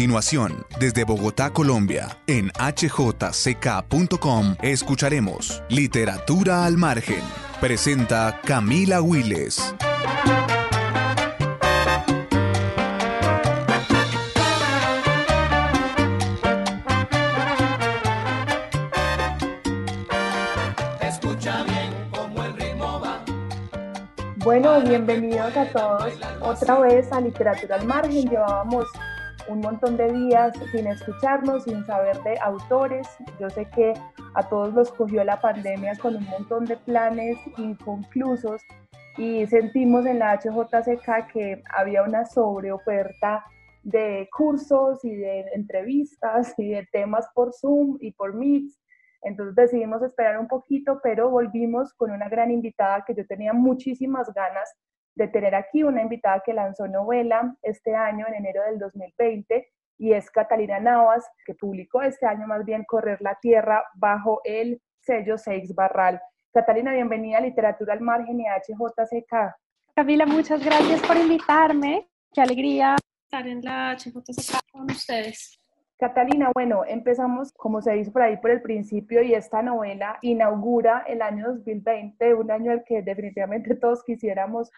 continuación, desde Bogotá, Colombia, en hjck.com, escucharemos Literatura al Margen. Presenta Camila Willes. Bueno, bienvenidos a todos otra vez a Literatura al Margen. Llevábamos un montón de días sin escucharnos, sin saber de autores. Yo sé que a todos los cogió la pandemia con un montón de planes inconclusos y sentimos en la HJCK que había una sobreoferta de cursos y de entrevistas y de temas por Zoom y por Meet entonces decidimos esperar un poquito, pero volvimos con una gran invitada que yo tenía muchísimas ganas de tener aquí, una invitada que lanzó novela este año, en enero del 2020, y es Catalina Navas, que publicó este año más bien Correr la Tierra bajo el sello Seix Barral. Catalina, bienvenida a Literatura al Margen y a HJCK. Camila, muchas gracias por invitarme. Qué alegría estar en la HJCK con ustedes. Catalina, bueno, empezamos, como se dice por ahí, por el principio y esta novela inaugura el año 2020, un año al que definitivamente todos quisiéramos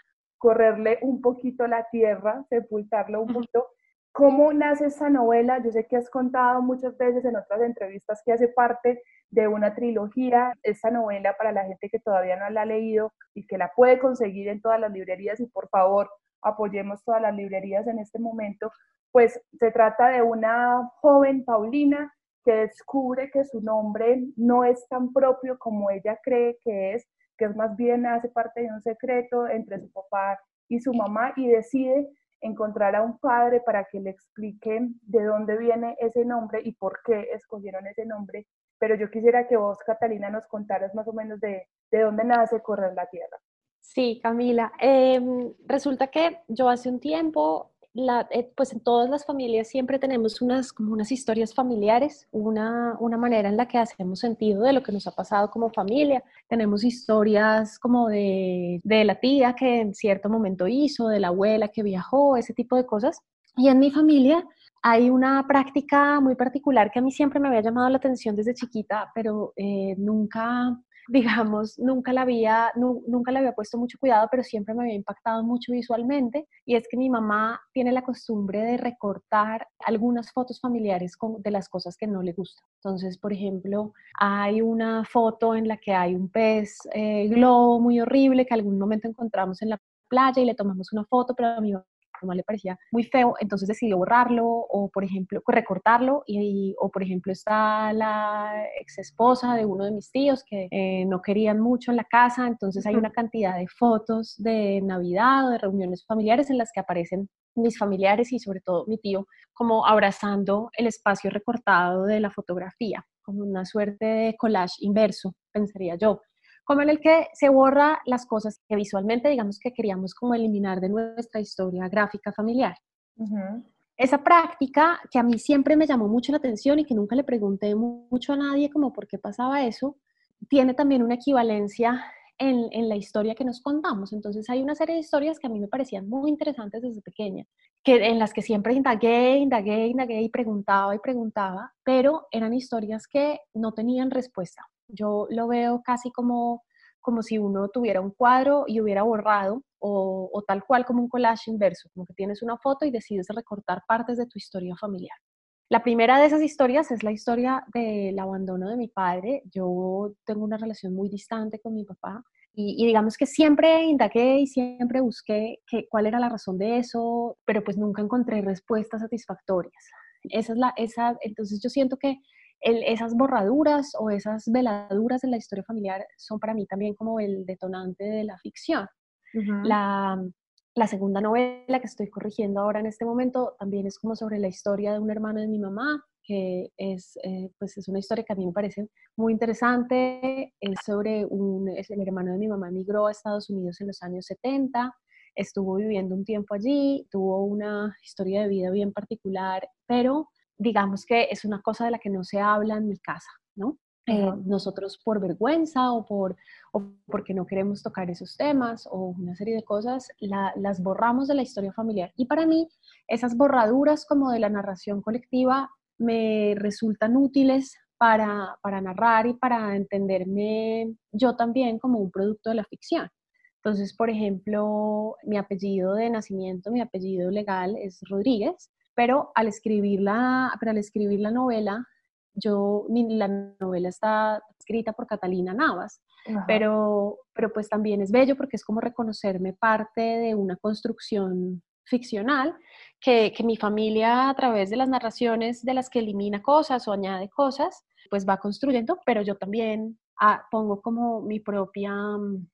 correrle un poquito la tierra, sepultarlo un poquito. ¿Cómo nace esta novela? Yo sé que has contado muchas veces en otras entrevistas que hace parte de una trilogía. Esta novela para la gente que todavía no la ha leído y que la puede conseguir en todas las librerías y por favor apoyemos todas las librerías en este momento, pues se trata de una joven Paulina que descubre que su nombre no es tan propio como ella cree que es, que es más bien hace parte de un secreto entre su papá y su mamá y decide encontrar a un padre para que le explique de dónde viene ese nombre y por qué escogieron ese nombre. Pero yo quisiera que vos, Catalina, nos contaras más o menos de, de dónde nace Correr la Tierra. Sí, Camila. Em, resulta que yo hace un tiempo eh, pues en todas las familias siempre tenemos unas, como unas historias familiares, una, una manera en la que hacemos sentido de lo que nos ha pasado como familia. Tenemos historias como de, de la tía que en cierto momento hizo, de la abuela que viajó, ese tipo de cosas. Y en mi familia hay una práctica muy particular que a mí siempre me había llamado la atención desde chiquita, pero eh, nunca digamos, nunca la había, nunca le había puesto mucho cuidado, pero siempre me había impactado mucho visualmente, y es que mi mamá tiene la costumbre de recortar algunas fotos familiares de las cosas que no le gustan. Entonces, por ejemplo, hay una foto en la que hay un pez eh, globo muy horrible que algún momento encontramos en la playa y le tomamos una foto, pero a mi mamá le parecía muy feo, entonces decidió borrarlo o, por ejemplo, recortarlo y, o, por ejemplo, está la ex esposa de uno de mis tíos que eh, no querían mucho en la casa, entonces hay una cantidad de fotos de Navidad o de reuniones familiares en las que aparecen mis familiares y sobre todo mi tío como abrazando el espacio recortado de la fotografía, como una suerte de collage inverso, pensaría yo como en el que se borra las cosas que visualmente digamos que queríamos como eliminar de nuestra historia gráfica familiar. Esa práctica que a mí siempre me llamó mucho la atención y que nunca le pregunté mucho a nadie como por qué pasaba eso, tiene también una equivalencia en, en, la historia que nos contamos. Entonces hay una serie de historias que a mí me parecían muy interesantes desde pequeña, que, en las que siempre indagué, indagué, indagué y preguntaba y preguntaba, pero eran historias que no tenían respuesta. Yo lo veo casi como, como si uno tuviera un cuadro y hubiera borrado o, o, tal cual como un collage inverso, como que tienes una foto y decides recortar partes de tu historia familiar. La primera de esas historias es la historia del abandono de mi padre. Yo tengo una relación muy distante con mi papá y, digamos que siempre indagué y siempre busqué que, cuál era la razón de eso, pero pues nunca encontré respuestas satisfactorias. Esa es la, esa, entonces yo siento que esas borraduras o esas veladuras en la historia familiar son para mí también como el detonante de la ficción. la, la, segunda novela que estoy corrigiendo ahora en este momento también es como sobre la historia de un hermano de mi mamá, que es, eh, pues es una historia que a mí me parece muy interesante. Es sobre un, es el hermano de mi mamá emigró a Estados Unidos en los años 70, estuvo viviendo un tiempo allí, tuvo una historia de vida bien particular, pero digamos que es una cosa de la que no se habla en mi casa, ¿no? eh, nosotros por vergüenza o, por, o porque no queremos tocar esos temas o una serie de cosas, las borramos de la historia familiar. Y para mí, esas borraduras como de la narración colectiva me resultan útiles para, para narrar y para entenderme yo también como un producto de la ficción. Entonces, por ejemplo, mi apellido de nacimiento, mi apellido legal es Rodríguez, pero al escribir la, pero al escribir la novela, yo, la novela está escrita por Catalina Navas, pero, pero pues también es bello porque es como reconocerme parte de una construcción ficcional que, que, mi familia a través de las narraciones de las que elimina cosas o añade cosas, pues va construyendo, pero yo también ah, pongo como mi propia mm,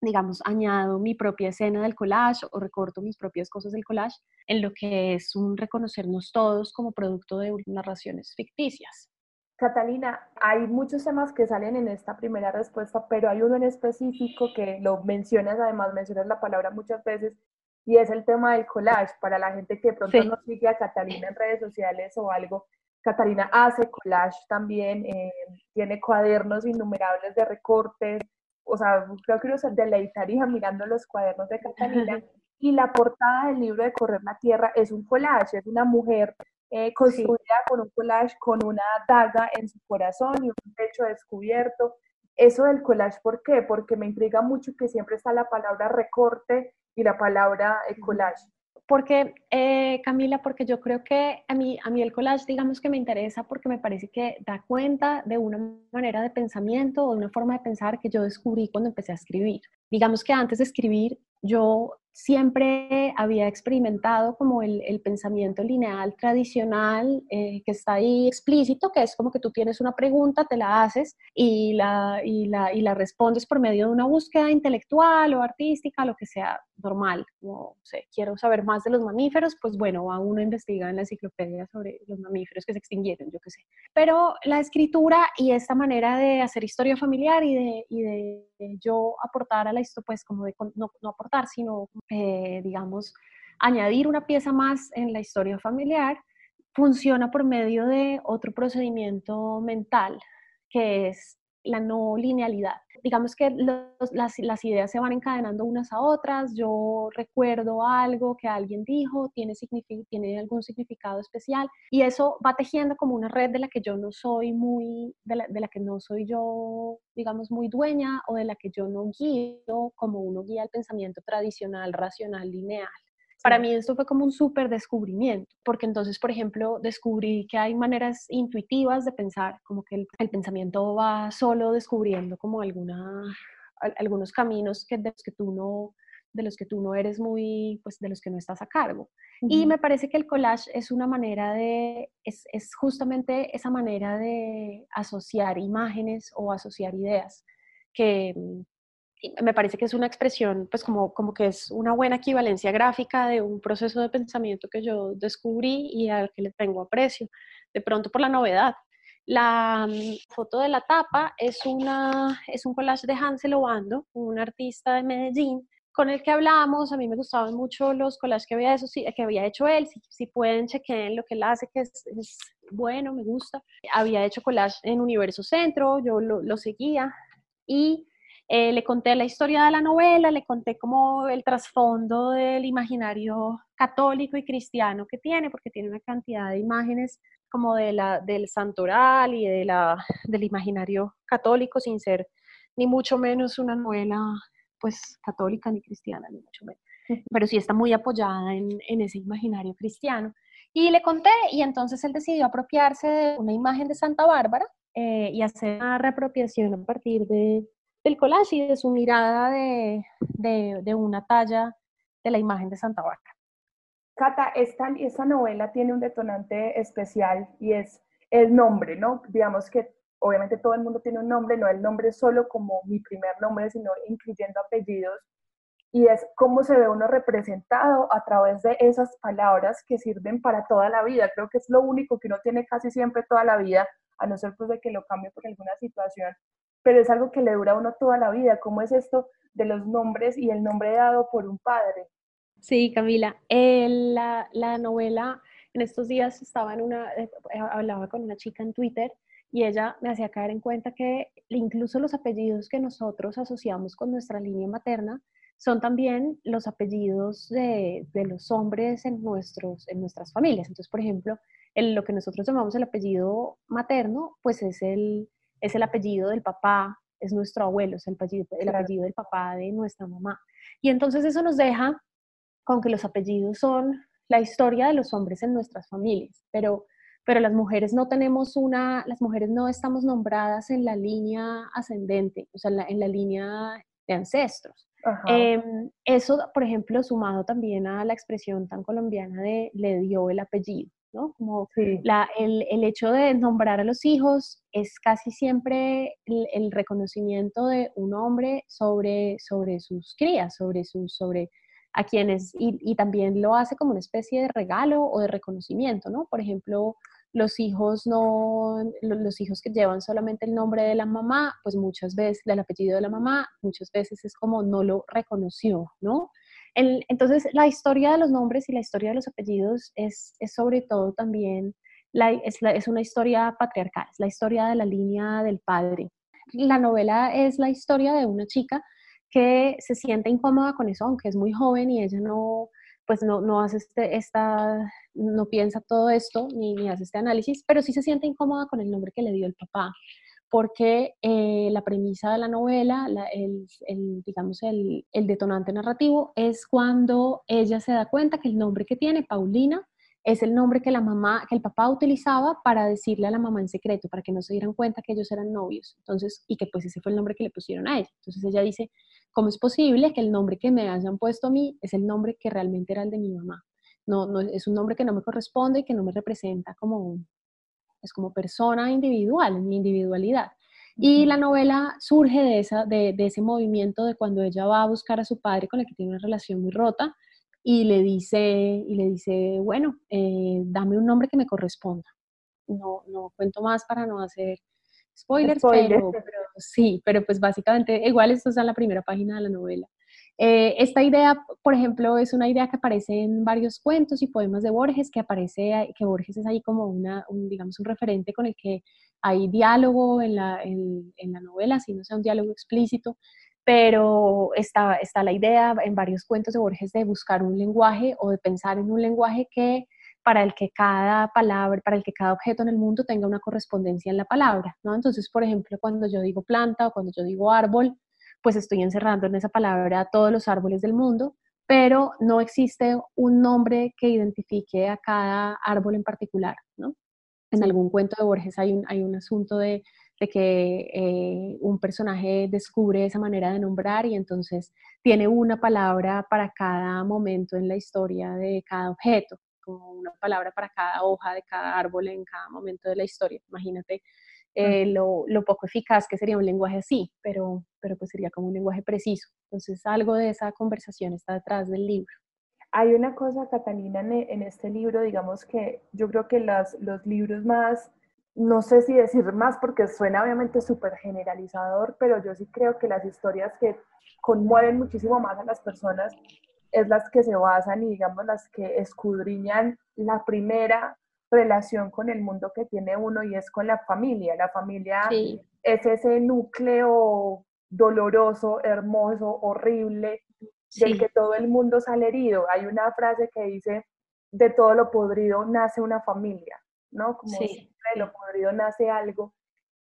digamos, añado mi propia escena del collage o recorto mis propias cosas del collage en lo que es un reconocernos todos como producto de narraciones ficticias. Catalina, hay muchos temas que salen en esta primera respuesta, pero hay uno en específico que lo mencionas, además mencionas la palabra muchas veces, y es el tema del collage. Para la gente que de pronto no sigue a Catalina en redes sociales o algo, Catalina hace collage también, eh, tiene cuadernos innumerables de recortes, o sea, creo que uno se deleitaría mirando los cuadernos de Catalina. y la portada del libro de Correr la Tierra es un collage, es una mujer eh, construida con un collage, con una daga en su corazón y un pecho descubierto. Eso del collage, ¿por qué? Porque me intriga mucho que siempre está la palabra recorte y la palabra eh, collage. Porque, eh, Camila, porque yo creo que a mí, a mí el collage, digamos que me interesa porque me parece que da cuenta de una manera de pensamiento o de una forma de pensar que yo descubrí cuando empecé a escribir. Digamos que antes de escribir, yo siempre había experimentado como el, pensamiento lineal tradicional eh, que está ahí explícito, que es como que tú tienes una pregunta, te la haces y la, y la, y la respondes por medio de una búsqueda intelectual o artística, lo que sea normal. Como, sé, quiero saber más de los mamíferos, pues bueno, a uno investiga en la enciclopedia sobre los mamíferos que se extinguieron, yo qué sé. Pero la escritura y esta manera de hacer historia familiar y de, y de yo aportar a la historia, pues como de no, no aportar, sino eh, digamos, añadir una pieza más en la historia familiar, funciona por medio de otro procedimiento mental, que es la no linealidad. Digamos que las, ideas se van encadenando unas a otras, yo recuerdo algo que alguien dijo, tiene, tiene algún significado especial y eso va tejiendo como una red de la que yo no soy muy, de la, de la que no soy yo, digamos, muy dueña o de la que yo no guío como uno guía el pensamiento tradicional, racional, lineal. Para mí esto fue como un súper descubrimiento, porque entonces, por ejemplo, descubrí que hay maneras intuitivas de pensar, como que el, pensamiento va solo descubriendo como alguna, algunos caminos que, de, los que tú no, de los que tú no eres muy, pues de los que no estás a cargo. Y me parece que el collage es una manera de, es, es justamente esa manera de asociar imágenes o asociar ideas que, me parece que es una expresión, pues como, como que es una buena equivalencia gráfica de un proceso de pensamiento que yo descubrí y al que le tengo aprecio, de pronto por la novedad. La mm, foto de la tapa es, una, es un collage de Hansel Obando, un artista de Medellín, con el que hablamos. A mí me gustaban mucho los collages que había, eso, que había hecho él. Si, si pueden, chequen lo que él hace, que es, bueno, me gusta. Había hecho collage en Universo Centro, yo lo seguía. Y eh, le conté la historia de la novela, le conté como el trasfondo del imaginario católico y cristiano que tiene, porque tiene una cantidad de imágenes como de la, del santoral y de la, del imaginario católico, sin ser ni mucho menos una novela pues católica ni cristiana, ni mucho menos. Pero sí está muy apoyada en, en ese imaginario cristiano. Y le conté, y entonces él decidió apropiarse de una imagen de Santa Bárbara eh, y hacer una reapropiación a partir de, del collage y de su mirada de, de, una talla de la imagen de Santa Bárbara. Cata, esta, esta novela tiene un detonante especial y es el nombre, ¿no? Digamos que obviamente todo el mundo tiene un nombre, no el nombre solo como mi primer nombre, sino incluyendo apellidos. Y es cómo se ve uno representado a través de esas palabras que sirven para toda la vida. Creo que es lo único que uno tiene casi siempre toda la vida, a no ser pues de que lo cambie por alguna situación pero es algo que le dura a uno toda la vida. ¿Cómo es esto de los nombres y el nombre dado por un padre? Sí, Camila. Eh, la, la, novela, en estos días estaba en una, eh, hablaba con una chica en Twitter y ella me hacía caer en cuenta que incluso los apellidos que nosotros asociamos con nuestra línea materna son también los apellidos de, los hombres en, nuestros, en nuestras familias. Entonces, por ejemplo, lo que nosotros llamamos el apellido materno, pues es el, es el apellido del papá, es nuestro abuelo, es el apellido, el apellido del papá de nuestra mamá. Y entonces eso nos deja con que los apellidos son la historia de los hombres en nuestras familias, pero, pero las mujeres no tenemos una, las mujeres no estamos nombradas en la línea ascendente, o sea, en la, en la línea de ancestros. Em, eso, por ejemplo, sumado también a la expresión tan colombiana de le dio el apellido, ¿no? Como la, el, el, hecho de nombrar a los hijos es casi siempre el, reconocimiento de un hombre sobre, sobre sus crías, sobre, sus, sobre a quienes, y, y, también lo hace como una especie de regalo o de reconocimiento, ¿no? Por ejemplo, los hijos no, los hijos que llevan solamente el nombre de la mamá, pues muchas veces, el apellido de la mamá, muchas veces es como no lo reconoció, ¿no? Entonces, la historia de los nombres y la historia de los apellidos es, es sobre todo también, la, es, es una historia patriarcal, es la historia de la línea del padre. La novela es la historia de una chica que se siente incómoda con eso, aunque es muy joven y ella no, pues no, no hace este, esta, no piensa todo esto ni, ni, hace este análisis, pero sí se siente incómoda con el nombre que le dio el papá, porque eh, la premisa de la novela, el, digamos, el, detonante narrativo es cuando ella se da cuenta que el nombre que tiene, Paulina, es el nombre que la mamá, que el papá utilizaba para decirle a la mamá en secreto, para que no se dieran cuenta que ellos eran novios. Entonces, y que pues ese fue el nombre que le pusieron a ella. Entonces ella dice, ¿cómo es posible que el nombre que me hayan puesto a mí es el nombre que realmente era el de mi mamá? No, no es un nombre que no me corresponde y que no me representa como, es pues, como persona individual, en mi individualidad. Y la novela surge de, esa, de, de, ese movimiento de cuando ella va a buscar a su padre con el que tiene una relación muy rota y le dice, y le dice bueno, eh, dame un nombre que me corresponda. No, no cuento más para no hacer spoilers, Pero, sí, pero pues básicamente igual esto está en la primera página de la novela. Eh, esta idea, por ejemplo, es una idea que aparece en varios cuentos y poemas de Borges, que aparece, que Borges es ahí como una, un, digamos, un referente con el que hay diálogo en la, en, la novela, si no sea un diálogo explícito, pero está, está la idea en varios cuentos de Borges de buscar un lenguaje o de pensar en un lenguaje que para el que cada palabra, para el que cada objeto en el mundo tenga una correspondencia en la palabra, ¿no? Entonces, por ejemplo, cuando yo digo planta o cuando yo digo árbol, pues estoy encerrando en esa palabra todos los árboles del mundo, pero no existe un nombre que identifique a cada árbol en particular, ¿no? En algún cuento de Borges hay un, hay un asunto de de que eh, un personaje descubre esa manera de nombrar y entonces tiene una palabra para cada momento en la historia de cada objeto, como una palabra para cada hoja de cada árbol en cada momento de la historia. Imagínate eh, lo, lo, poco eficaz que sería un lenguaje así, pero, pero pues sería como un lenguaje preciso. Entonces algo de esa conversación está detrás del libro. Hay una cosa, Catalina, en, este libro, digamos que yo creo que las, los libros más no sé si decir más porque suena obviamente súper generalizador, pero yo sí creo que las historias que conmueven muchísimo más a las personas es las que se basan y digamos las que escudriñan la primera relación con el mundo que tiene uno y es con la familia. La familia es ese núcleo doloroso, hermoso, horrible, del que todo el mundo sale herido. Hay una frase que dice, de todo lo podrido nace una familia. ¿no? Como de lo podrido nace algo.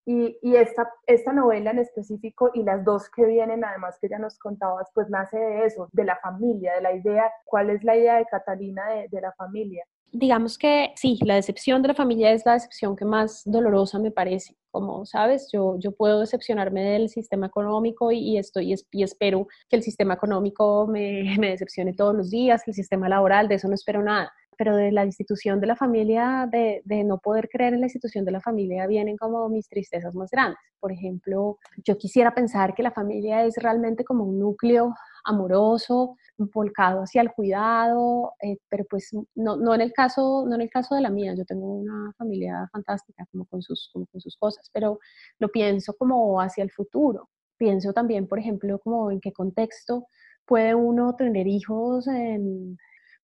Y, y, esta, esta novela en específico y las dos que vienen, además que ya nos contabas, pues nace de eso, de la familia, de la idea, ¿cuál es la idea de Catalina de, de la familia? Digamos que sí, la decepción de la familia es la decepción que más dolorosa me parece. Como sabes, yo, yo puedo decepcionarme del sistema económico y, y estoy, y espero que el sistema económico me, me decepcione todos los días, el sistema laboral, de eso no espero nada pero de la institución de la familia, de, de, no poder creer en la institución de la familia, vienen como mis tristezas más grandes. Por ejemplo, yo quisiera pensar que la familia es realmente como un núcleo amoroso, volcado hacia el cuidado, eh, pero pues no, no, en el caso, no en el caso de la mía, yo tengo una familia fantástica como con, sus, con sus cosas, pero lo pienso como hacia el futuro. Pienso también, por ejemplo, como en qué contexto puede uno tener hijos en,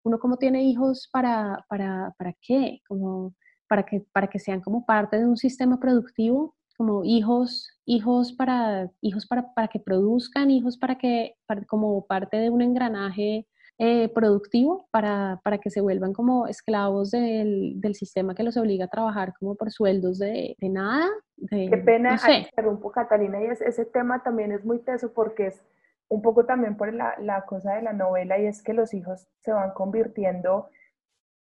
uno como tiene hijos para, para, para qué, como para que, para que sean como parte de un sistema productivo, como hijos, hijos para, hijos para, para que produzcan, hijos para que, como parte de un engranaje eh, productivo para, para, que se vuelvan como esclavos del, del, sistema que los obliga a trabajar como por sueldos de, de nada. De, Qué pena, no interrumpo Catalina, y ese tema también es muy teso porque es un poco también por la, la cosa de la novela y es que los hijos se van convirtiendo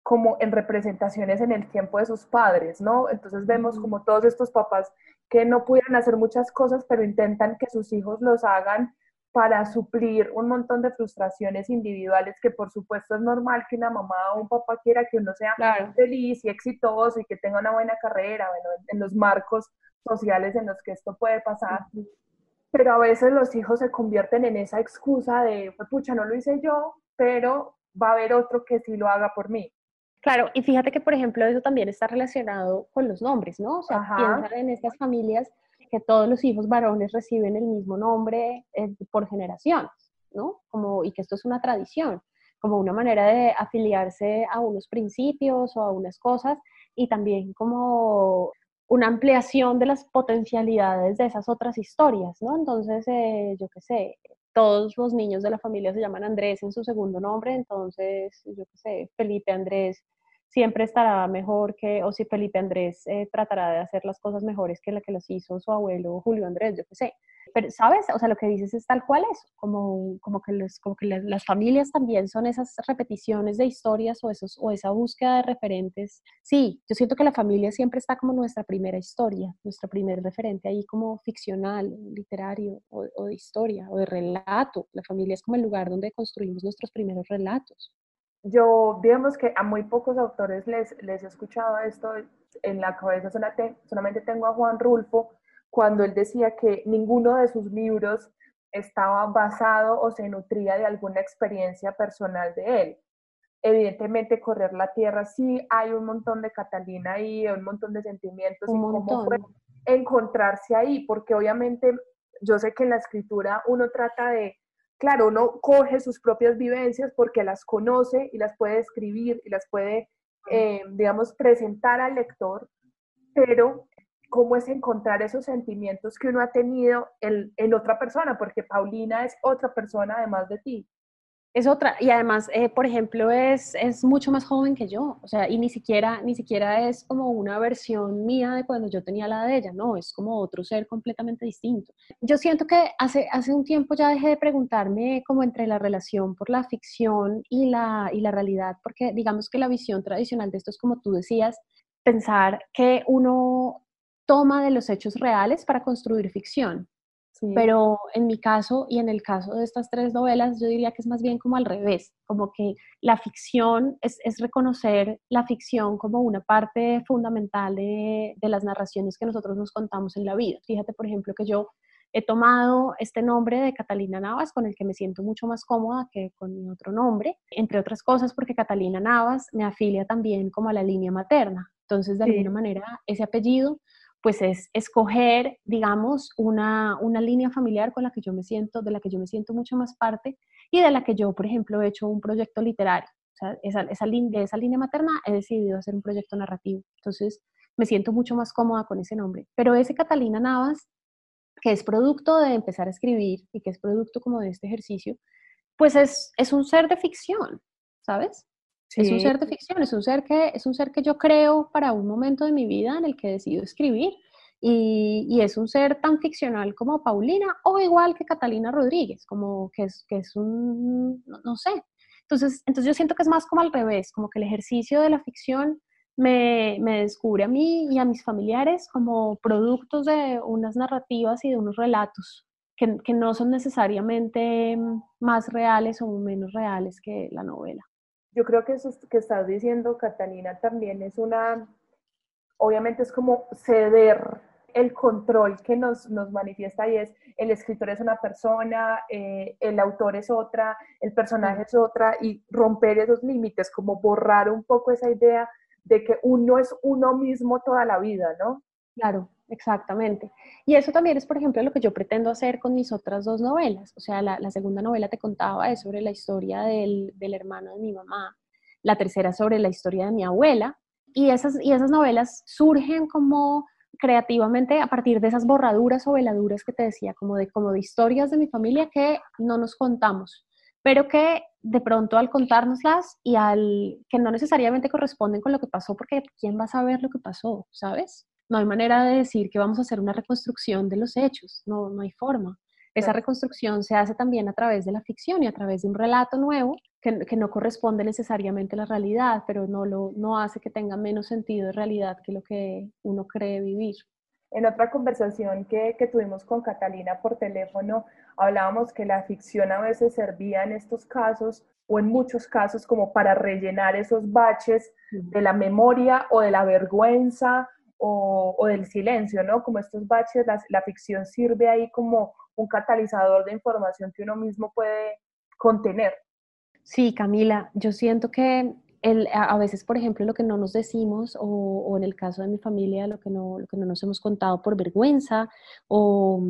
como en representaciones en el tiempo de sus padres, ¿no? Entonces vemos como todos estos papás que no pudieran hacer muchas cosas, pero intentan que sus hijos los hagan para suplir un montón de frustraciones individuales que por supuesto es normal que una mamá o un papá quiera que uno sea feliz y exitoso y que tenga una buena carrera, bueno, en los marcos sociales en los que esto puede pasar. Pero a veces los hijos se convierten en esa excusa de, pucha, no lo hice yo, pero va a haber otro que sí lo haga por mí. Claro, y fíjate que, por ejemplo, eso también está relacionado con los nombres, ¿no? O sea, piensa en estas familias que todos los hijos varones reciben el mismo nombre eh, por generaciones, ¿no? Como, y que esto es una tradición, como una manera de afiliarse a unos principios o a unas cosas, y también como una ampliación de las potencialidades de esas otras historias, ¿no? Entonces, eh, yo qué sé, todos los niños de la familia se llaman Andrés en su segundo nombre, entonces, yo qué sé, Felipe Andrés siempre estará mejor que, o si Felipe Andrés eh, tratará de hacer las cosas mejores que la que las hizo su abuelo Julio Andrés, yo qué sé. Pero, ¿sabes? O sea, lo que dices es tal cual es, como, como que, los, como que las familias también son esas repeticiones de historias o, esos, o esa búsqueda de referentes. Sí, yo siento que la familia siempre está como nuestra primera historia, nuestro primer referente ahí como ficcional, literario o, de historia o de relato. La familia es como el lugar donde construimos nuestros primeros relatos yo, digamos que a muy pocos autores les, les he escuchado esto en la cabeza, solamente tengo a Juan Rulfo, cuando él decía que ninguno de sus libros estaba basado o se nutría de alguna experiencia personal de él. Evidentemente, Correr la Tierra sí hay un montón de Catalina ahí, un montón de sentimientos y cómo fue encontrarse ahí, porque obviamente yo sé que en la escritura uno trata de claro, uno coge sus propias vivencias porque las conoce y las puede escribir y las puede, eh, digamos, presentar al lector, pero cómo es encontrar esos sentimientos que uno ha tenido en, en otra persona, porque Paulina es otra persona además de ti es otra, y además, eh, por ejemplo, es, es mucho más joven que yo, o sea, y ni siquiera, ni siquiera es como una versión mía de cuando yo tenía la de ella, no, es como otro ser completamente distinto. Yo siento que hace, hace un tiempo ya dejé de preguntarme como entre la relación por la ficción y la, y la realidad, porque digamos que la visión tradicional de esto es como tú decías, pensar que uno toma de los hechos reales para construir ficción, pero en mi caso y en el caso de estas tres novelas, yo diría que es más bien como al revés, como que la ficción es, es reconocer la ficción como una parte fundamental de, de, las narraciones que nosotros nos contamos en la vida. Fíjate, por ejemplo, que yo he tomado este nombre de Catalina Navas, con el que me siento mucho más cómoda que con mi otro nombre, entre otras cosas porque Catalina Navas me afilia también como a la línea materna. Entonces, de alguna manera, ese apellido pues es escoger, digamos, una, línea familiar con la que yo me siento, de la que yo me siento mucho más parte y de la que yo, por ejemplo, he hecho un proyecto literario. O sea, esa, esa, de esa línea materna he decidido hacer un proyecto narrativo. Entonces, me siento mucho más cómoda con ese nombre. Pero ese Catalina Navas, que es producto de empezar a escribir y que es producto como de este ejercicio, pues es, es un ser de ficción, ¿sabes? Es un ser de ficción, es un ser, que, es un ser que yo creo para un momento de mi vida en el que decido escribir. Y, y, es un ser tan ficcional como Paulina o igual que Catalina Rodríguez, como que es, que es un, no, sé. Entonces, entonces yo siento que es más como al revés, como que el ejercicio de la ficción me, me descubre a mí y a mis familiares como productos de unas narrativas y de unos relatos que, que no son necesariamente más reales o menos reales que la novela yo creo que eso que estás diciendo, Catalina, también es una, obviamente es como ceder el control que nos, nos manifiesta y es el escritor es una persona, eh, el autor es otra, el personaje es otra y romper esos límites, como borrar un poco esa idea de que uno es uno mismo toda la vida, ¿no? Claro, exactamente. Y eso también es, por ejemplo, lo que yo pretendo hacer con mis otras dos novelas. O sea, la, segunda novela te contaba es sobre la historia del, del, hermano de mi mamá, la tercera sobre la historia de mi abuela, y, esas, y esas novelas surgen como creativamente a partir de esas borraduras o veladuras que te decía, como de, como de historias de mi familia que no nos contamos, pero que de pronto al contárnoslas y al que no necesariamente corresponden con lo que pasó, porque ¿quién va a saber lo que pasó? ¿Sabes? No hay manera de decir que vamos a hacer una reconstrucción de los hechos, no, no hay forma. Esa reconstrucción se hace también a través de la ficción y a través de un relato nuevo que, que, no corresponde necesariamente a la realidad, pero no, lo, no hace que tenga menos sentido de realidad que lo que uno cree vivir. En otra conversación que, que tuvimos con Catalina por teléfono, hablábamos que la ficción a veces servía en estos casos o en muchos casos como para rellenar esos baches de la memoria o de la vergüenza o, o del silencio, ¿no? Como estos baches, la, ficción sirve ahí como un catalizador de información que uno mismo puede contener. Sí, Camila, yo siento que el, a veces, por ejemplo, lo que no nos decimos, o, en el caso de mi familia, lo que, no, lo que no nos hemos contado por vergüenza, o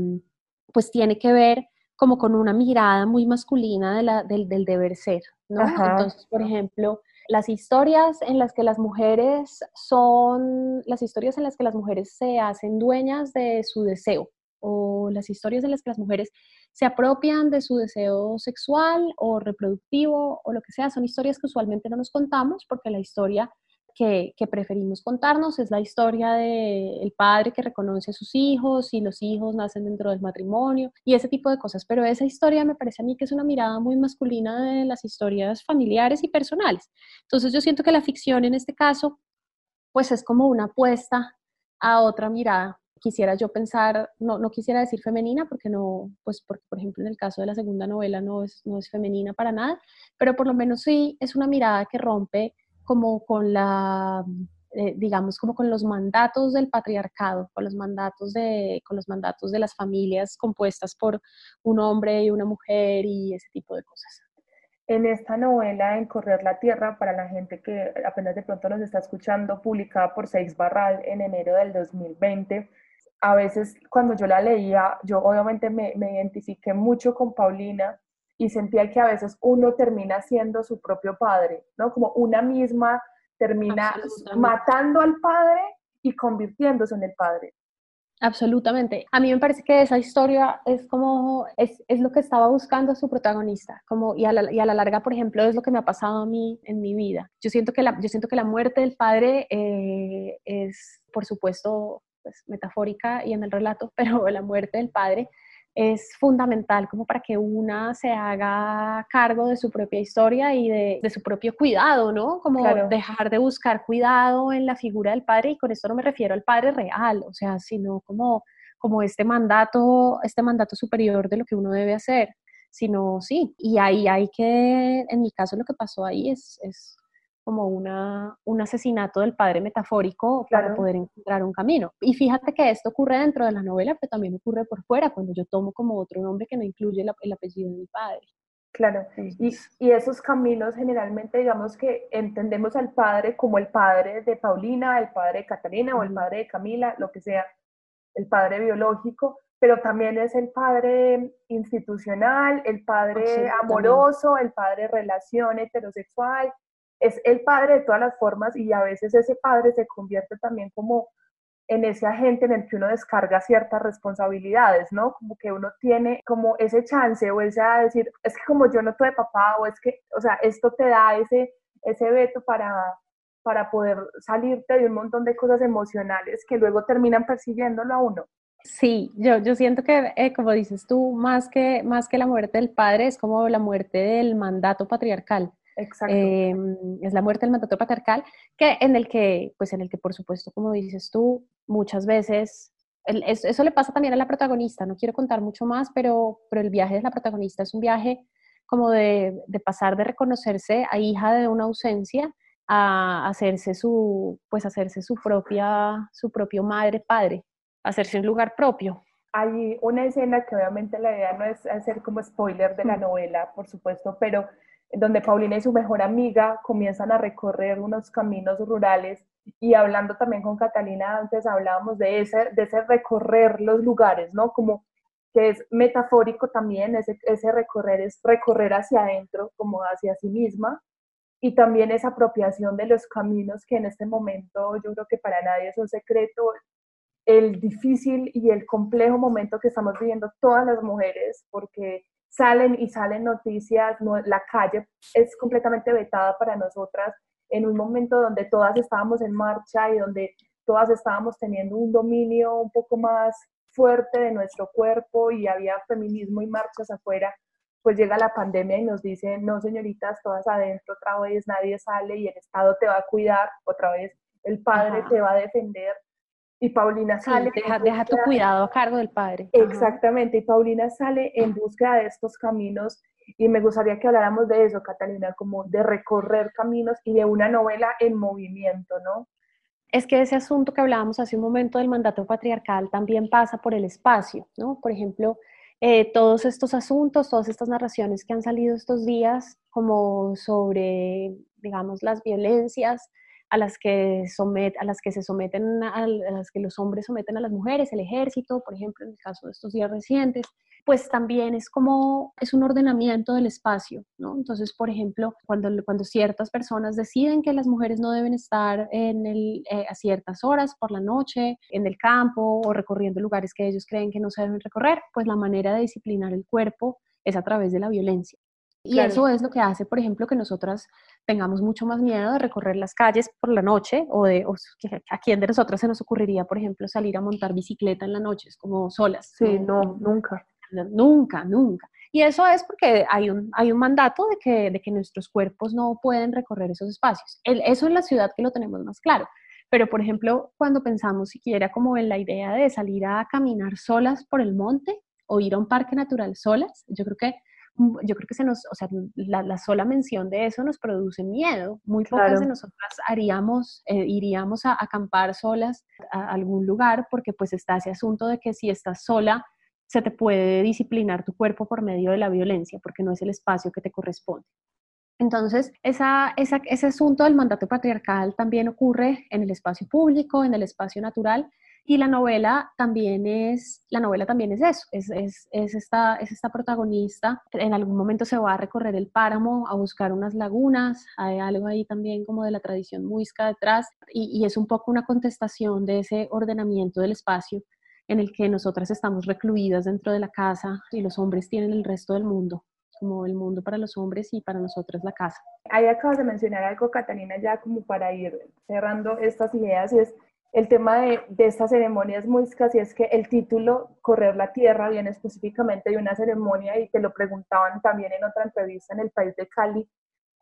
pues tiene que ver como con una mirada muy masculina del, deber ser, ¿no? Entonces, por ejemplo, las historias en las que las mujeres son, las historias en las que las mujeres se hacen dueñas de su deseo, o las historias en las que las mujeres se apropian de su deseo sexual o reproductivo o lo que sea, son historias que usualmente no nos contamos porque la historia que, preferimos contarnos es la historia del padre que reconoce a sus hijos y los hijos nacen dentro del matrimonio y ese tipo de cosas. Pero esa historia me parece a mí que es una mirada muy masculina de las historias familiares y personales. Entonces yo siento que la ficción en este caso pues es como una apuesta a otra mirada quisiera yo pensar, no, no quisiera decir femenina porque no, pues porque por ejemplo en el caso de la segunda novela no es, no es femenina para nada, pero por lo menos sí es una mirada que rompe como con la, eh, digamos, como con los mandatos del patriarcado, con los mandatos de, con los mandatos de las familias compuestas por un hombre y una mujer y ese tipo de cosas. En esta novela, En Correr la Tierra, para la gente que apenas de pronto nos está escuchando, publicada por Seix Barral en enero del 2020, a veces cuando yo la leía, yo obviamente me, me, identifiqué mucho con Paulina y sentía que a veces uno termina siendo su propio padre, ¿no? Como una misma termina matando al padre y convirtiéndose en el padre. Absolutamente. A mí me parece que esa historia es como, es, es lo que estaba buscando su protagonista, como, y a, la, y, a la, larga, por ejemplo, es lo que me ha pasado a mí en mi vida. Yo siento que la, yo siento que la muerte del padre eh, es, por supuesto, pues, metafórica y en el relato, pero la muerte del padre es fundamental como para que una se haga cargo de su propia historia y de, de su propio cuidado, ¿no? Como claro. dejar de buscar cuidado en la figura del padre y con esto no me refiero al padre real, o sea, sino como, como este mandato, este mandato superior de lo que uno debe hacer, sino sí, y ahí hay que, en mi caso lo que pasó ahí es, es como una, un asesinato del padre metafórico claro. para poder encontrar un camino. Y fíjate que esto ocurre dentro de la novela, pero también ocurre por fuera, cuando yo tomo como otro nombre que no incluye el, el apellido de mi padre. Claro, y, y, esos caminos generalmente digamos que entendemos al padre como el padre de Paulina, el padre de Catalina o el padre de Camila, lo que sea, el padre biológico, pero también es el padre institucional, el padre amoroso, el padre relación heterosexual, es el padre de todas las formas y a veces ese padre se convierte también como en ese agente en el que uno descarga ciertas responsabilidades, ¿no? Como que uno tiene como ese chance o ese a decir, es que como yo no tuve papá o es que, o sea, esto te da ese, ese veto para, para poder salirte de un montón de cosas emocionales que luego terminan persiguiéndolo a uno. Sí, yo, yo siento que, eh, como dices tú, más que, más que la muerte del padre, es como la muerte del mandato patriarcal. Exacto. Eh, es la muerte del mandato patriarcal, que en el que, pues en el que, por supuesto, como dices tú, muchas veces, el, eso, eso, le pasa también a la protagonista, no quiero contar mucho más, pero, pero el viaje de la protagonista es un viaje como de, de pasar de reconocerse a hija de una ausencia a hacerse su, pues hacerse su propia, su propio madre, padre, hacerse un lugar propio. Hay una escena que obviamente la idea no es hacer como spoiler de la novela, por supuesto, pero donde Paulina y su mejor amiga comienzan a recorrer unos caminos rurales y hablando también con Catalina antes hablábamos de ese, de ese recorrer los lugares, ¿no? Como que es metafórico también, ese, ese recorrer es recorrer hacia adentro, como hacia sí misma. y también esa apropiación de los caminos que en este momento yo creo que para nadie es un secreto, el difícil y el complejo momento que estamos viviendo todas las mujeres, porque salen y salen noticias, la calle es completamente vetada para nosotras en un momento donde todas estábamos en marcha y donde todas estábamos teniendo un dominio un poco más fuerte de nuestro cuerpo y había feminismo y marchas afuera, pues llega la pandemia y nos dice, no señoritas, todas adentro, otra vez nadie sale y el Estado te va a cuidar, otra vez el padre te va a defender. Y Paulina sale. deja, tu cuidado a cargo del padre. Exactamente, y Paulina sale en búsqueda de estos caminos y me gustaría que habláramos de eso, Catalina, como de recorrer caminos y de una novela en movimiento, ¿no? Es que ese asunto que hablábamos hace un momento del mandato patriarcal también pasa por el espacio, ¿no? Por ejemplo, eh, todos estos asuntos, todas estas narraciones que han salido estos días, como sobre, digamos, las violencias a las que, somet, a las que se someten, a, las que los hombres someten a las mujeres, el ejército, por ejemplo, en el caso de estos días recientes, pues también es como, es un ordenamiento del espacio, ¿no? Entonces, por ejemplo, cuando, cuando ciertas personas deciden que las mujeres no deben estar en el, eh, a ciertas horas por la noche, en el campo o recorriendo lugares que ellos creen que no se deben recorrer, pues la manera de disciplinar el cuerpo es a través de la violencia. Y eso es lo que hace, por ejemplo, que nosotras tengamos mucho más miedo de recorrer las calles por la noche o de a quién de nosotras se nos ocurriría, por ejemplo, salir a montar bicicleta en la noche, es como solas. Sí, no, nunca. Nunca, nunca. Y eso es porque hay un, hay un mandato de que, de que nuestros cuerpos no pueden recorrer esos espacios. El, eso en la ciudad que lo tenemos más claro. Pero, por ejemplo, cuando pensamos siquiera como en la idea de salir a caminar solas por el monte o ir a un parque natural solas, yo creo que yo creo que se nos, o sea, la, sola mención de eso nos produce miedo. Muy pocas de nosotras haríamos, eh, iríamos a, acampar solas a algún lugar porque pues está ese asunto de que si estás sola se te puede disciplinar tu cuerpo por medio de la violencia porque no es el espacio que te corresponde. Entonces, esa, ese asunto del mandato patriarcal también ocurre en el espacio público, en el espacio natural, y la novela también es, la novela también es eso, es, es, es, esta, es esta protagonista, en algún momento se va a recorrer el páramo a buscar unas lagunas, hay algo ahí también como de la tradición muisca detrás, y, y es un poco una contestación de ese ordenamiento del espacio en el que nosotras estamos recluidas dentro de la casa y los hombres tienen el resto del mundo como el mundo para los hombres y para nosotras la casa. Ahí acabas de mencionar algo, Catalina, ya como para ir cerrando estas ideas, y es el tema de, de estas ceremonias muiscas y es que el título Correr la Tierra viene específicamente de una ceremonia y te lo preguntaban también en otra entrevista en el país de Cali.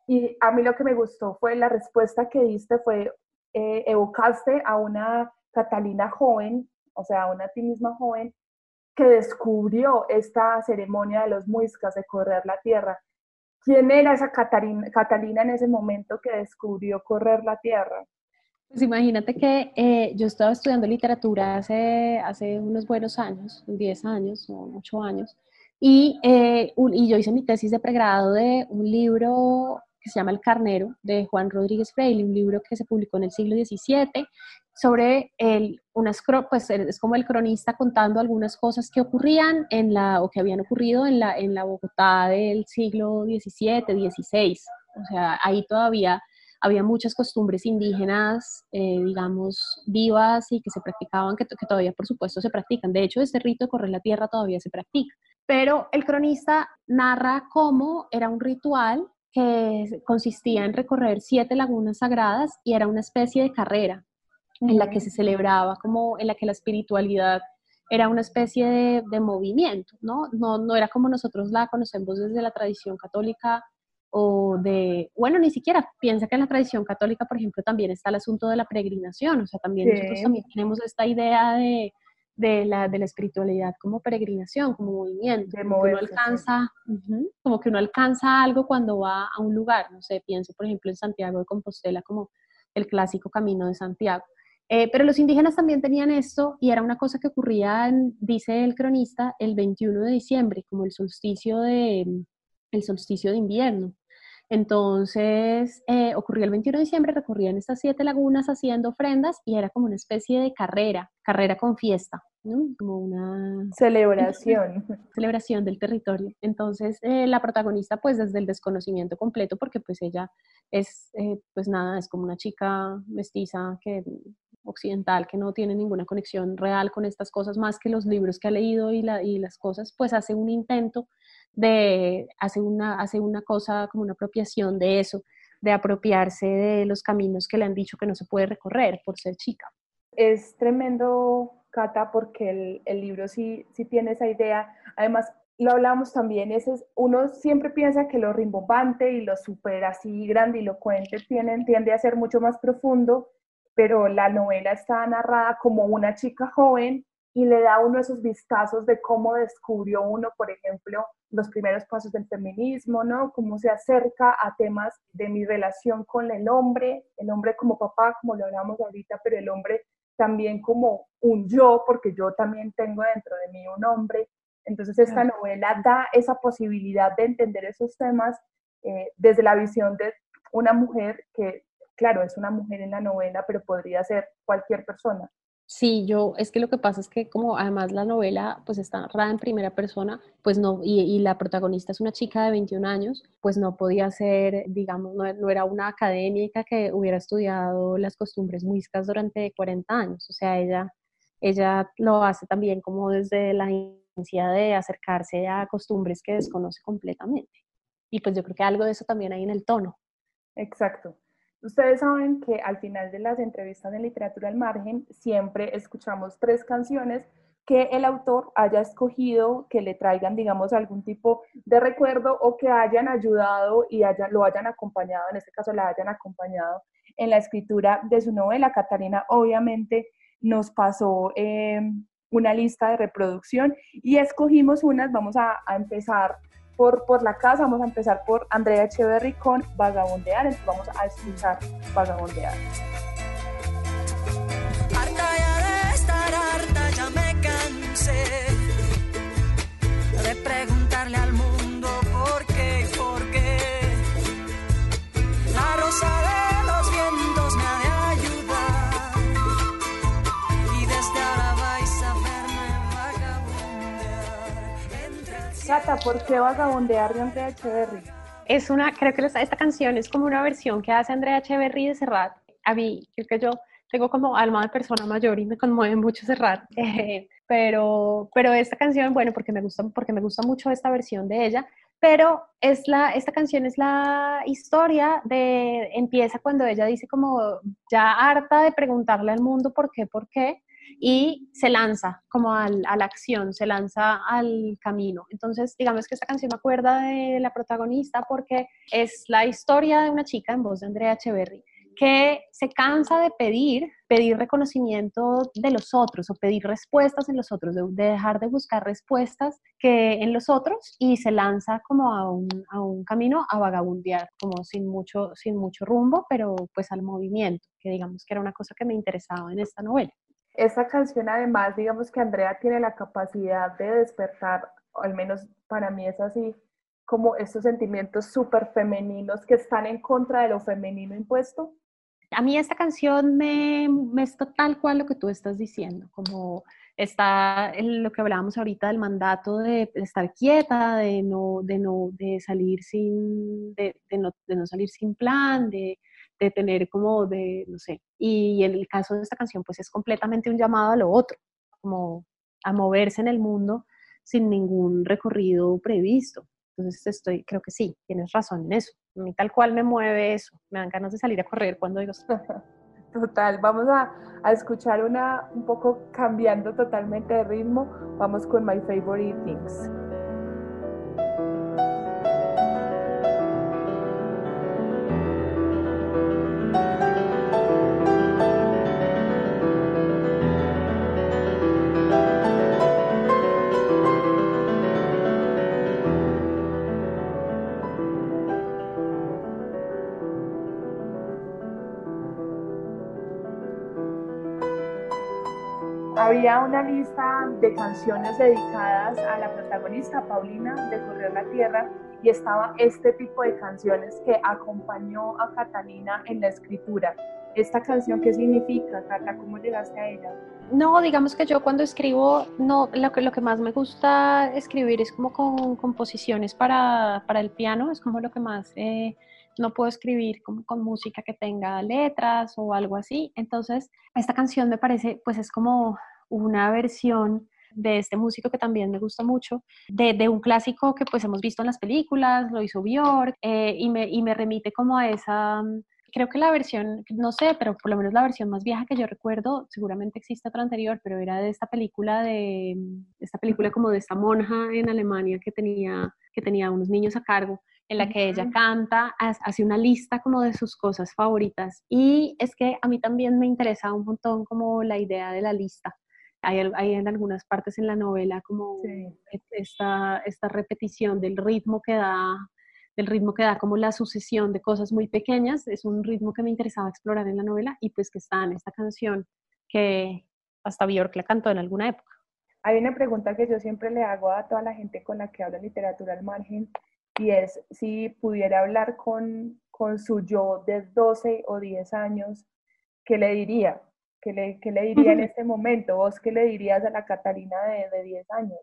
Y a mí lo que me gustó fue la respuesta que diste, fue eh, evocaste a una Catalina joven, o sea, a una ti misma joven, que descubrió esta ceremonia de los muiscas de correr la tierra. ¿Quién era esa Catalina, Catalina en ese momento que descubrió correr la tierra? Pues imagínate que eh, yo estaba estudiando literatura hace, hace unos buenos años, 10 años o 8 años, y, eh, y yo hice mi tesis de pregrado de un libro que se llama El Carnero, de Juan Rodríguez Freire, un libro que se publicó en el siglo XVII, sobre el, unas, pues es como el cronista contando algunas cosas que ocurrían en la, o que habían ocurrido en la, en la Bogotá del siglo XVII, XVI. O sea, ahí todavía había muchas costumbres indígenas, eh, digamos, vivas y que se practicaban, que, que, todavía por supuesto se practican. De hecho, este rito de correr la tierra todavía se practica. Pero el cronista narra cómo era un ritual que consistía en recorrer siete lagunas sagradas y era una especie de carrera en la que se celebraba, como en la que la espiritualidad era una especie de, de movimiento, ¿no? ¿no? No era como nosotros la conocemos desde la tradición católica o de, bueno, ni siquiera piensa que en la tradición católica, por ejemplo, también está el asunto de la peregrinación, o sea, también nosotros también tenemos esta idea de, de, la, de la espiritualidad como peregrinación, como movimiento, de como, uno alcanza, como que uno alcanza algo cuando va a un lugar, no sé, pienso por ejemplo en Santiago de Compostela como el clásico camino de Santiago. Eh, pero los indígenas también tenían esto y era una cosa que ocurría, dice el cronista, el 21 de diciembre, como el solsticio de, el solsticio de invierno. Entonces, eh, ocurrió el 21 de diciembre, recorrían estas siete lagunas haciendo ofrendas y era como una especie de carrera, carrera con fiesta. como una celebración. celebración del territorio. Entonces, eh, la protagonista, pues desde el desconocimiento completo, porque pues ella es, eh, pues nada, es como una chica mestiza que occidental que no tiene ninguna conexión real con estas cosas más que los libros que ha leído y, la, y las cosas, pues hace un intento de, hace una, hace una cosa como una apropiación de eso, de apropiarse de los caminos que le han dicho que no se puede recorrer por ser chica. Es tremendo, Cata, porque el, el libro sí, sí tiene esa idea. Además, lo hablamos también, ese es, uno siempre piensa que lo rimbombante y lo súper así grandilocuente tienen, tiende a ser mucho más profundo, pero la novela está narrada como una chica joven y le da uno esos vistazos de cómo descubrió uno, por ejemplo, los primeros pasos del feminismo, ¿no? Cómo se acerca a temas de mi relación con el hombre, el hombre como papá, como lo hablamos ahorita, pero el hombre también como un yo, porque yo también tengo dentro de mí un hombre. Entonces esta novela da esa posibilidad de entender esos temas eh, desde la visión de una mujer que, claro, es una mujer en la novela, pero podría ser cualquier persona. Sí, yo, es que lo que pasa es que como además la novela pues está narrada en primera persona, pues no, y, la protagonista es una chica de 21 años, pues no podía ser, digamos, no, no, era una académica que hubiera estudiado las costumbres muiscas durante 40 años, o sea, ella, ella lo hace también como desde la inicia de acercarse a costumbres que desconoce completamente. Y pues yo creo que algo de eso también hay en el tono. Exacto. Ustedes saben que al final de las entrevistas de literatura al margen siempre escuchamos tres canciones que el autor haya escogido que le traigan, digamos, algún tipo de recuerdo o que hayan ayudado y haya, lo hayan acompañado, en este caso la hayan acompañado en la escritura de su novela. Catarina obviamente nos pasó eh, una lista de reproducción y escogimos unas, vamos a empezar por, la casa. Vamos a empezar por Andrea Echeverry con Vagabondear. Entonces vamos a escuchar Vagabondear. Harta ya de estar harta, ya me cansé de preguntarle al mundo ¿por qué vagabondear de Andrea Echeverry? Es una, creo que esta canción es como una versión que hace Andrea Echeverry de Serrat. A mí, creo que yo tengo como alma de persona mayor y me conmueve mucho Serrat, eh, pero, pero esta canción, bueno, porque me, gusta, porque me gusta mucho esta versión de ella, pero es la, esta canción es la historia de, empieza cuando ella dice como ya harta de preguntarle al mundo por qué, por qué, y se lanza como a la acción, se lanza al camino. Entonces, digamos que esta canción me acuerda de la protagonista porque es la historia de una chica en voz de Andrea Echeverry que se cansa de pedir, pedir reconocimiento de los otros o pedir respuestas en los otros, de, dejar de buscar respuestas que en los otros y se lanza como a un, a un, camino a vagabundear, como sin mucho, sin mucho rumbo, pero pues al movimiento, que digamos que era una cosa que me interesaba en esta novela. Esta canción además, digamos que Andrea tiene la capacidad de despertar, al menos para mí es así, como estos sentimientos súper femeninos que están en contra de lo femenino impuesto. A mí esta canción me, me está tal cual lo que tú estás diciendo, como está lo que hablábamos ahorita del mandato de estar quieta, de no, de no, de salir sin, de, de, no, de no salir sin plan, de, de tener como de, no sé, y en el caso de esta canción pues es completamente un llamado a lo otro, como a moverse en el mundo sin ningún recorrido previsto. Entonces estoy, creo que sí, tienes razón en eso. A mí tal cual me mueve eso, me dan ganas de salir a correr cuando digo... Total, vamos a, a escuchar una un poco cambiando totalmente de ritmo. Vamos con My Favorite Things. Había una lista de canciones dedicadas a la protagonista Paulina de Correr la Tierra y estaba este tipo de canciones que acompañó a Catalina en la escritura. ¿Esta canción qué significa, Cata? ¿Cómo llegaste a ella? no, digamos que yo cuando escribo, no, lo que, lo que más me gusta escribir es como con composiciones para, para el piano, es como lo que más, eh, no puedo escribir como con música que tenga letras o algo así. Entonces, esta canción me parece, pues es como una versión de este músico que también me gusta mucho, de, de, un clásico que pues hemos visto en las películas, lo hizo Björk, eh, y, me, y me remite como a esa, creo que la versión, no sé, pero por lo menos la versión más vieja que yo recuerdo, seguramente existe otra anterior, pero era de esta película de, esta película como de esta monja en Alemania que tenía, que tenía unos niños a cargo en la que ella canta, hace una lista como de sus cosas favoritas. Y es que a mí también me interesa un montón como la idea de la lista. Hay, hay en algunas partes en la novela como esta, esta repetición del ritmo que da el ritmo que da como la sucesión de cosas muy pequeñas, es un ritmo que me interesaba explorar en la novela y pues que está en esta canción que hasta Björk la cantó en alguna época. Hay una pregunta que yo siempre le hago a toda la gente con la que hablo literatura al margen y es si pudiera hablar con, con su yo de 12 o 10 años, ¿qué le diría? ¿Qué le, qué le diría en este momento? ¿Vos qué le dirías a la Catalina de, de 10 años?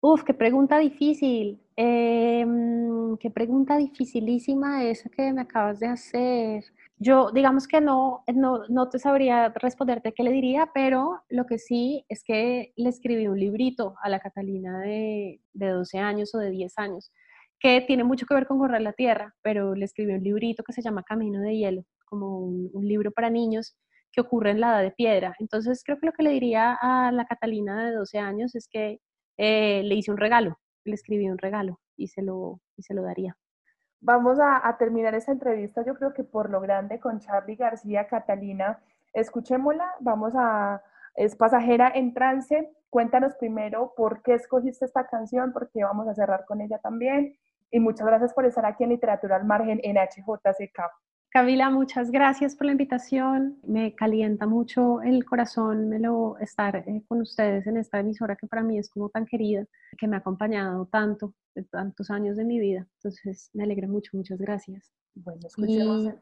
Uf, qué pregunta difícil. Em, qué pregunta dificilísima esa que me acabas de hacer. Yo, digamos que no, no, no te sabría responderte qué le diría, pero lo que sí es que le escribí un librito a la Catalina de, de 12 años o de 10 años, que tiene mucho que ver con correr la tierra, pero le escribí un librito que se llama Camino de Hielo, como un, un libro para niños que ocurre en la edad de piedra. Entonces creo que lo que le diría a la Catalina de 12 años es que eh, le hice un regalo, le escribí un regalo y se lo, y se lo daría. Vamos a, terminar esta entrevista, yo creo que por lo grande, con Charlie García, Catalina. Escuchémosla, vamos a, es pasajera en trance. Cuéntanos primero por qué escogiste esta canción, porque vamos a cerrar con ella también. Y muchas gracias por estar aquí en Literatura al Margen en HJCK. Camila, muchas gracias por la invitación. Me calienta mucho el corazón me lo, estar eh, con ustedes en esta emisora que para mí es como tan querida, que me ha acompañado tanto, de tantos años de mi vida. Entonces, me alegra mucho, muchas gracias. Bueno, escuchemos.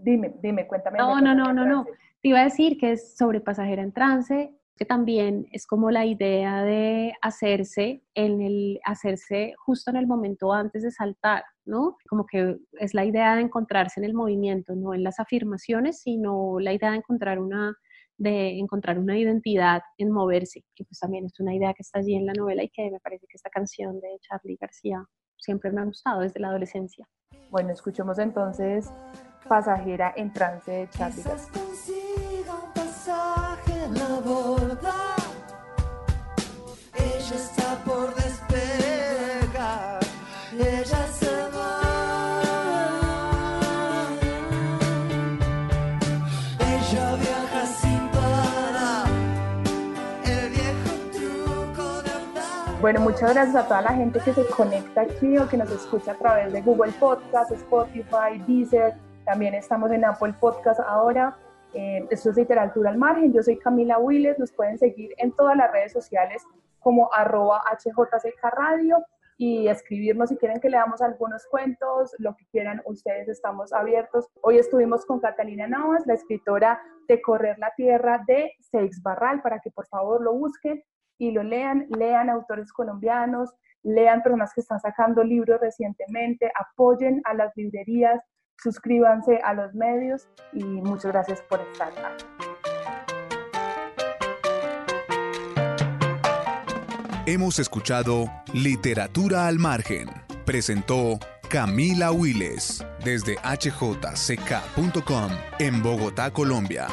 Dime, dime, cuéntame. No, no, no, no, no. Te iba a decir que es sobre pasajera en trance que también es como la idea de hacerse en el hacerse justo en el momento antes de saltar, ¿no? Como que es la idea de encontrarse en el movimiento, no en las afirmaciones, sino la idea de encontrar una de encontrar una identidad en moverse, que pues también es una idea que está allí en la novela y que me parece que esta canción de Charlie García siempre me ha gustado desde la adolescencia. Bueno, escuchemos entonces Pasajera en trance de Charlie García. Bueno, muchas gracias a toda la gente que se conecta aquí o que nos escucha a través de Google Podcast, Spotify, Deezer. También estamos en Apple Podcast ahora. Eh, esto es Literatura al Margen. Yo soy Camila Willes. Nos pueden seguir en todas las redes sociales como arroba HJCK Radio y escribirnos si quieren que leamos algunos cuentos, lo que quieran, ustedes estamos abiertos. Hoy estuvimos con Catalina Navas, la escritora de Correr la Tierra de Seix Barral, para que por favor lo busquen y lo lean, lean autores colombianos, lean personas que están sacando libros recientemente, apoyen a las librerías, suscríbanse a los medios y muchas gracias por estar aquí. Hemos escuchado Literatura al Margen. Presentó Camila Wiles desde hjck.com en Bogotá, Colombia.